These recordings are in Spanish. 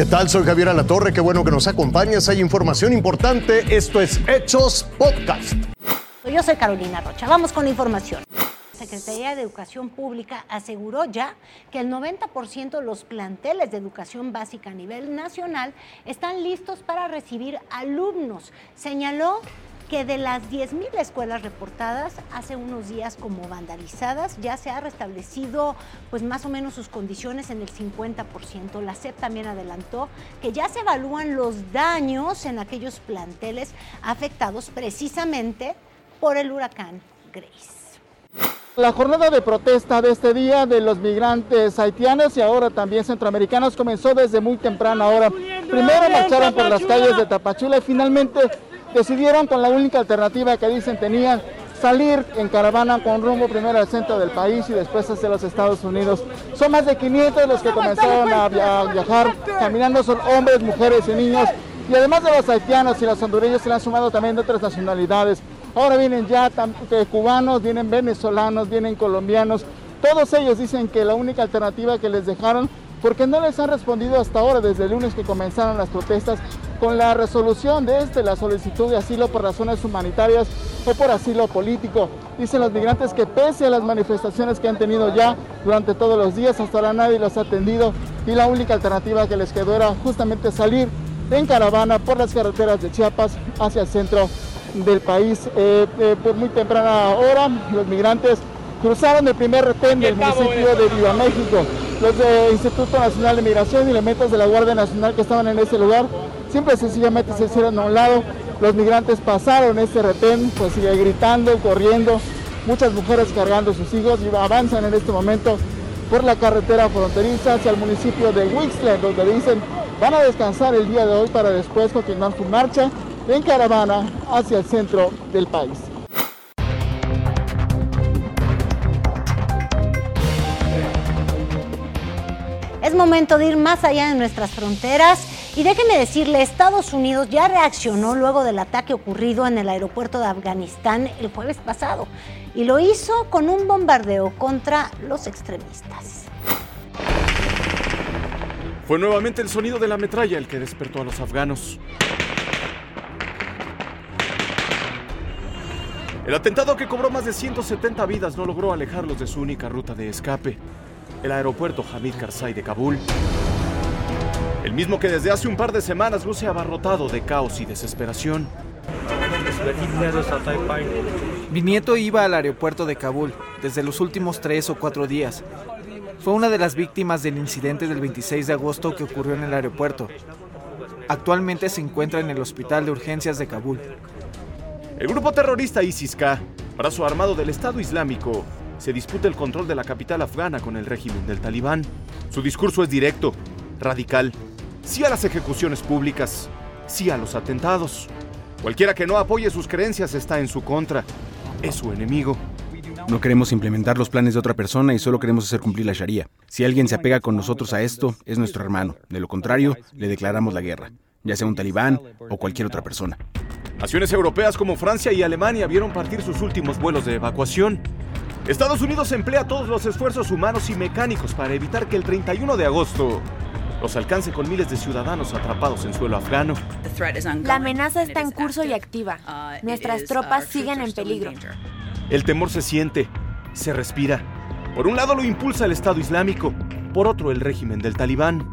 ¿Qué tal? Soy Javier Alatorre, qué bueno que nos acompañas. Hay información importante. Esto es Hechos Podcast. Yo soy Carolina Rocha. Vamos con la información. Secretaría de Educación Pública aseguró ya que el 90% de los planteles de educación básica a nivel nacional están listos para recibir alumnos. Señaló que de las 10.000 escuelas reportadas hace unos días como vandalizadas, ya se ha restablecido pues más o menos sus condiciones en el 50%. La SEP también adelantó que ya se evalúan los daños en aquellos planteles afectados precisamente por el huracán Grace. La jornada de protesta de este día de los migrantes haitianos y ahora también centroamericanos comenzó desde muy temprana hora. Primero marcharon por las calles de Tapachula y finalmente decidieron con la única alternativa que dicen tenían salir en caravana con rumbo primero al centro del país y después hacia los Estados Unidos. Son más de 500 los que comenzaron a, viajar caminando, son hombres, mujeres y niños. Y además de los haitianos y los hondureños se le han sumado también de otras nacionalidades. Ahora vienen ya cubanos, vienen venezolanos, vienen colombianos. Todos ellos dicen que la única alternativa que les dejaron, porque no les han respondido hasta ahora, desde el lunes que comenzaron las protestas, con la resolución de este, la solicitud de asilo por razones humanitarias o por asilo político. Dicen los migrantes que pese a las manifestaciones que han tenido ya durante todos los días, hasta ahora nadie los ha atendido y la única alternativa que les quedó era justamente salir en caravana por las carreteras de Chiapas hacia el centro del país. Eh, eh, por muy temprana hora, los migrantes cruzaron el primer retén del municipio de Viva México. Los del Instituto Nacional de Migración y elementos de la Guardia Nacional que estaban en ese lugar Siempre sencillamente se hicieron a un lado, los migrantes pasaron este retén, pues sigue gritando, corriendo, muchas mujeres cargando sus hijos y avanzan en este momento por la carretera fronteriza hacia el municipio de Wixland, donde dicen van a descansar el día de hoy para después continuar su marcha en caravana hacia el centro del país. Es momento de ir más allá de nuestras fronteras y déjenme decirle, Estados Unidos ya reaccionó luego del ataque ocurrido en el aeropuerto de Afganistán el jueves pasado y lo hizo con un bombardeo contra los extremistas. Fue nuevamente el sonido de la metralla el que despertó a los afganos. El atentado que cobró más de 170 vidas no logró alejarlos de su única ruta de escape, el aeropuerto Hamid Karzai de Kabul. El mismo que desde hace un par de semanas luce abarrotado de caos y desesperación. Mi nieto iba al aeropuerto de Kabul desde los últimos tres o cuatro días. Fue una de las víctimas del incidente del 26 de agosto que ocurrió en el aeropuerto. Actualmente se encuentra en el hospital de urgencias de Kabul. El grupo terrorista ISIS-K, brazo armado del Estado Islámico, se disputa el control de la capital afgana con el régimen del talibán. Su discurso es directo, radical sí a las ejecuciones públicas, sí a los atentados. Cualquiera que no apoye sus creencias está en su contra, es su enemigo. No queremos implementar los planes de otra persona y solo queremos hacer cumplir la Sharia. Si alguien se apega con nosotros a esto, es nuestro hermano. De lo contrario, le declaramos la guerra, ya sea un talibán o cualquier otra persona. Naciones europeas como Francia y Alemania vieron partir sus últimos vuelos de evacuación. Estados Unidos emplea todos los esfuerzos humanos y mecánicos para evitar que el 31 de agosto los alcance con miles de ciudadanos atrapados en suelo afgano. La amenaza está en curso y activa. Uh, Nuestras tropas siguen en peligro. El temor se siente, se respira. Por un lado lo impulsa el Estado Islámico, por otro el régimen del Talibán.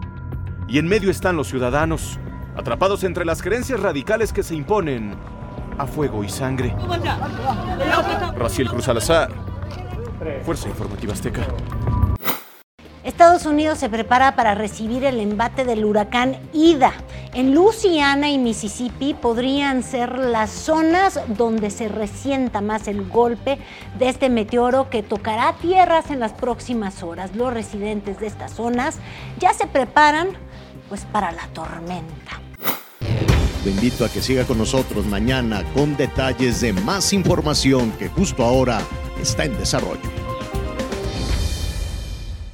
Y en medio están los ciudadanos, atrapados entre las creencias radicales que se imponen a fuego y sangre. Raciel Cruz Alazar, Fuerza Informativa Azteca. Estados Unidos se prepara para recibir el embate del huracán Ida. En Louisiana y Mississippi podrían ser las zonas donde se resienta más el golpe de este meteoro que tocará tierras en las próximas horas. Los residentes de estas zonas ya se preparan pues para la tormenta. Te invito a que siga con nosotros mañana con detalles de más información que justo ahora está en desarrollo.